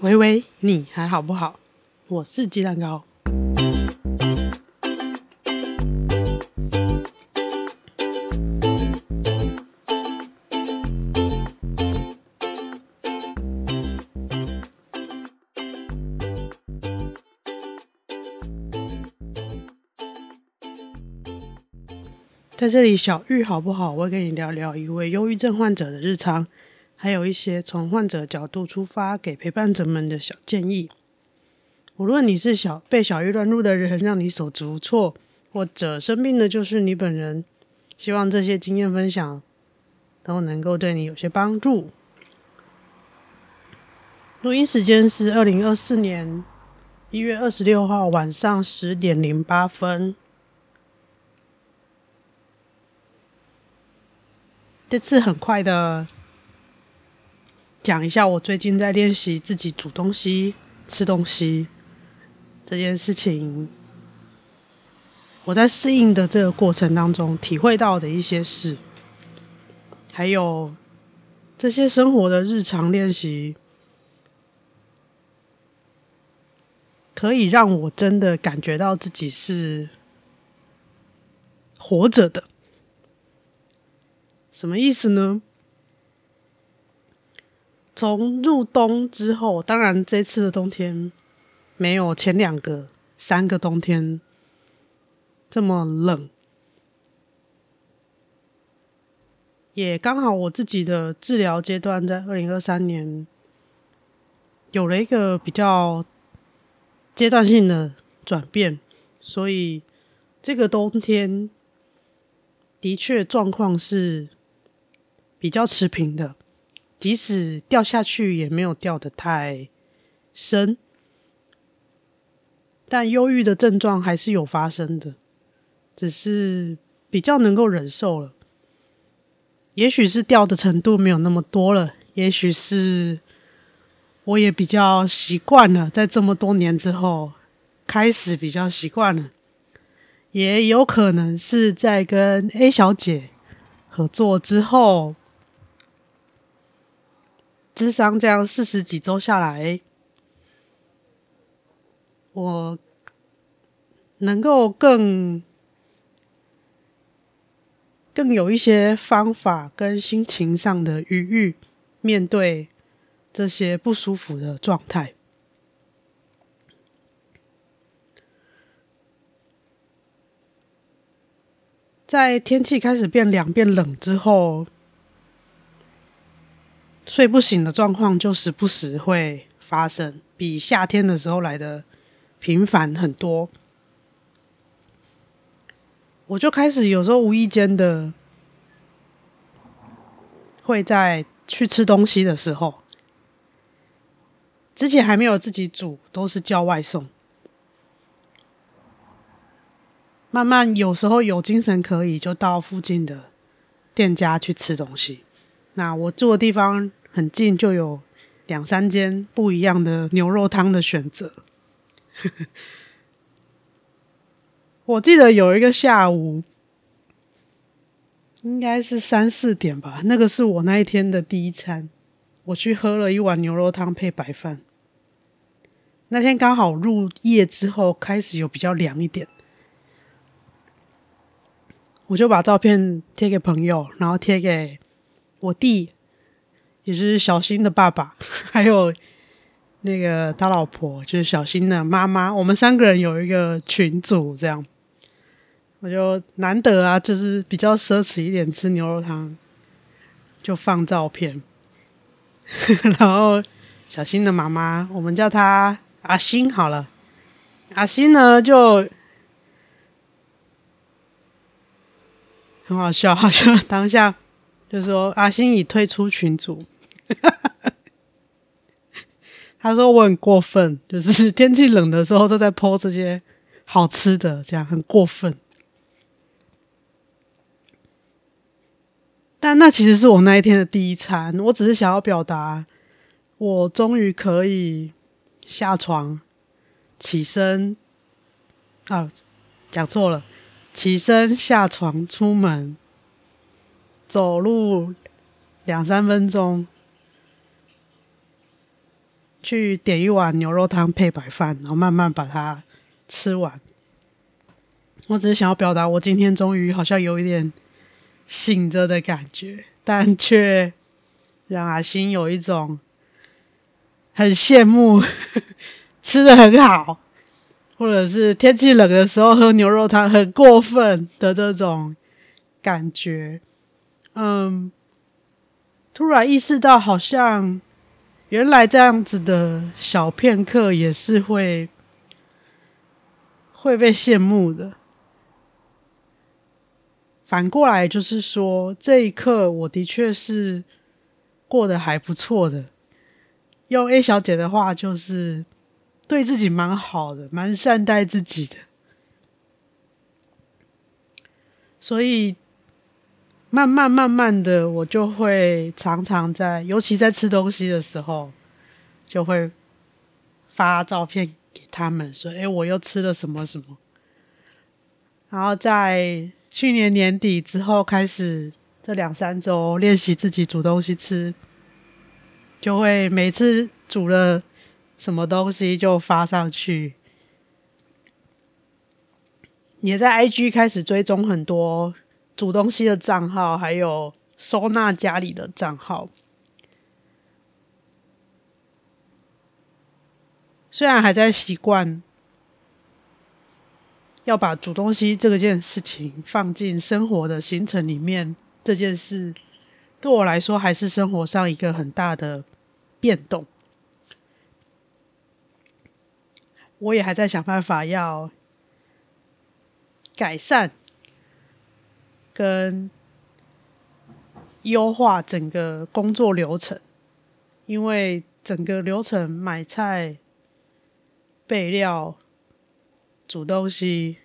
喂喂，你还好不好？我是鸡蛋糕。在这里，小玉好不好？我跟你聊聊一位忧郁症患者的日常。还有一些从患者角度出发，给陪伴者们的小建议。无论你是小被小郁乱入的人，让你手足无措，或者生病的就是你本人，希望这些经验分享都能够对你有些帮助。录音时间是二零二四年一月二十六号晚上十点零八分。这次很快的。讲一下我最近在练习自己煮东西、吃东西这件事情，我在适应的这个过程当中体会到的一些事，还有这些生活的日常练习，可以让我真的感觉到自己是活着的。什么意思呢？从入冬之后，当然这次的冬天没有前两个、三个冬天这么冷，也刚好我自己的治疗阶段在二零二三年有了一个比较阶段性的转变，所以这个冬天的确状况是比较持平的。即使掉下去，也没有掉得太深，但忧郁的症状还是有发生的，只是比较能够忍受了。也许是掉的程度没有那么多了，也许是我也比较习惯了，在这么多年之后开始比较习惯了，也有可能是在跟 A 小姐合作之后。智商这样四十几周下来，我能够更更有一些方法跟心情上的余裕，面对这些不舒服的状态。在天气开始变凉变冷之后。睡不醒的状况就时不时会发生，比夏天的时候来的频繁很多。我就开始有时候无意间的会在去吃东西的时候，之前还没有自己煮，都是叫外送。慢慢有时候有精神可以，就到附近的店家去吃东西。那我住的地方很近，就有两三间不一样的牛肉汤的选择。我记得有一个下午，应该是三四点吧，那个是我那一天的第一餐。我去喝了一碗牛肉汤配白饭。那天刚好入夜之后，开始有比较凉一点，我就把照片贴给朋友，然后贴给。我弟，也就是小新的爸爸，还有那个他老婆，就是小新的妈妈。我们三个人有一个群组，这样我就难得啊，就是比较奢侈一点，吃牛肉汤就放照片。然后小新的妈妈，我们叫她阿新好了。阿新呢，就很好笑，好像当下。就说阿星已退出群组，他说我很过分，就是天气冷的时候都在 po 这些好吃的，这样很过分。但那其实是我那一天的第一餐，我只是想要表达，我终于可以下床起身，啊，讲错了，起身下床出门。走路两三分钟，去点一碗牛肉汤配白饭，然后慢慢把它吃完。我只是想要表达，我今天终于好像有一点醒着的感觉，但却让阿星有一种很羡慕 吃的很好，或者是天气冷的时候喝牛肉汤很过分的这种感觉。嗯，突然意识到，好像原来这样子的小片刻也是会会被羡慕的。反过来就是说，这一刻我的确是过得还不错的。用 A 小姐的话，就是对自己蛮好的，蛮善待自己的。所以。慢慢慢慢的，我就会常常在，尤其在吃东西的时候，就会发照片给他们，说：“哎，我又吃了什么什么。”然后在去年年底之后，开始这两三周练习自己煮东西吃，就会每次煮了什么东西就发上去，也在 IG 开始追踪很多。煮东西的账号，还有收纳家里的账号，虽然还在习惯要把煮东西这个件事情放进生活的行程里面，这件事对我来说还是生活上一个很大的变动。我也还在想办法要改善。跟优化整个工作流程，因为整个流程买菜、备料、煮东西、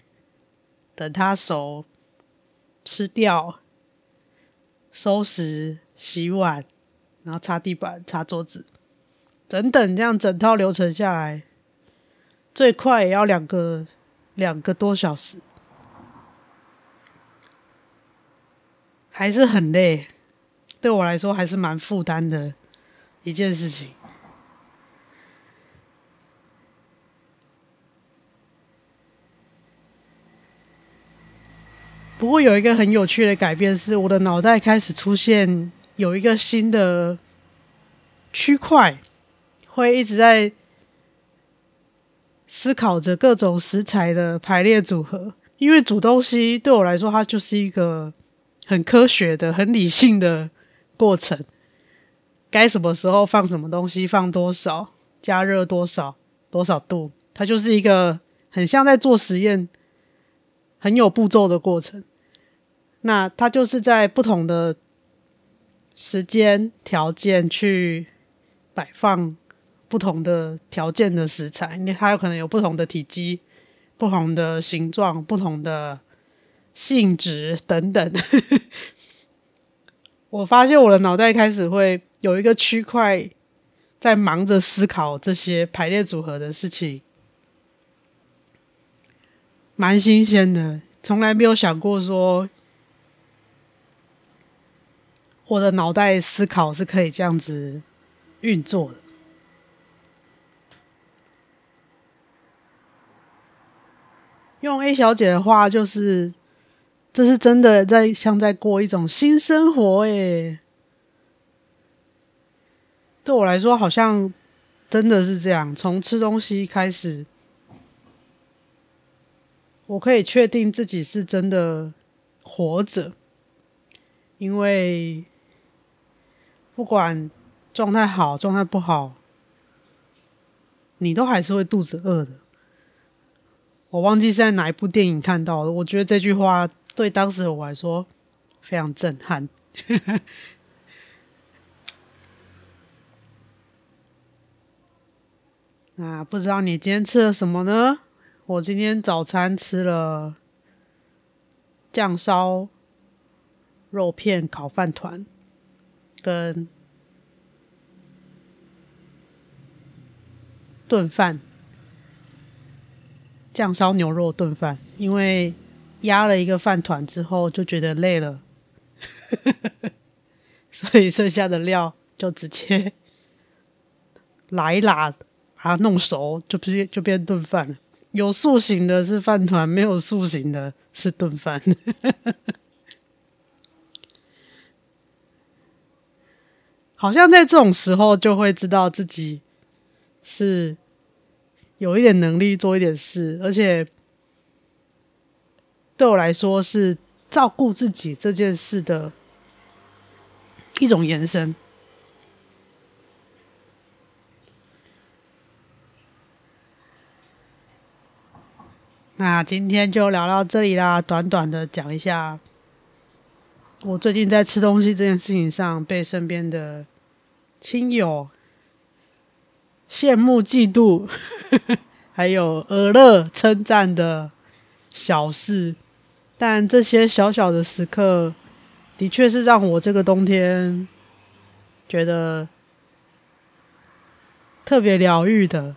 等它熟、吃掉、收拾、洗碗，然后擦地板、擦桌子，等等，这样整套流程下来，最快也要两个两个多小时。还是很累，对我来说还是蛮负担的一件事情。不过有一个很有趣的改变，是我的脑袋开始出现有一个新的区块，会一直在思考着各种食材的排列组合。因为煮东西对我来说，它就是一个。很科学的、很理性的过程，该什么时候放什么东西，放多少，加热多少，多少度，它就是一个很像在做实验、很有步骤的过程。那它就是在不同的时间条件去摆放不同的条件的食材，因为它有可能有不同的体积、不同的形状、不同的。性质等等，我发现我的脑袋开始会有一个区块在忙着思考这些排列组合的事情，蛮新鲜的，从来没有想过说我的脑袋思考是可以这样子运作的。用 A 小姐的话就是。这是真的在像在过一种新生活诶，对我来说好像真的是这样。从吃东西开始，我可以确定自己是真的活着，因为不管状态好状态不好，你都还是会肚子饿的。我忘记是在哪一部电影看到的，我觉得这句话。对当时我来说非常震撼。那不知道你今天吃了什么呢？我今天早餐吃了酱烧肉片烤饭团，跟炖饭，酱烧牛肉炖饭，因为。压了一个饭团之后就觉得累了，所以剩下的料就直接拉一拉，把它弄熟，就直接就变炖饭了。有塑形的是饭团，没有塑形的是炖饭。好像在这种时候，就会知道自己是有一点能力做一点事，而且对我来说是照顾自己这件事的一种延伸。那今天就聊到这里啦，短短的讲一下我最近在吃东西这件事情上被身边的亲友羡慕、嫉妒，还有耳乐称赞的小事。但这些小小的时刻，的确是让我这个冬天觉得特别疗愈的，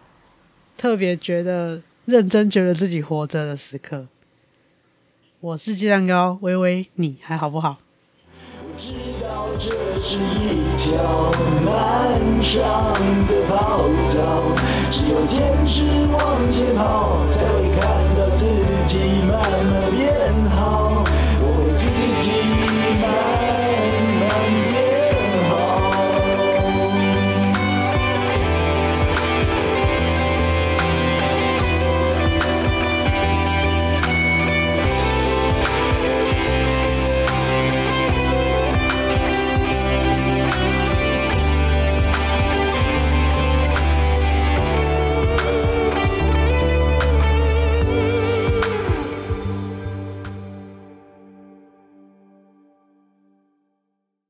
特别觉得。认真觉得自己活着的时刻，我是鸡蛋糕，微微，你还好不好？知道这是一条漫长的跑道只有坚持往前跑才会看到自己慢慢变好。我会自己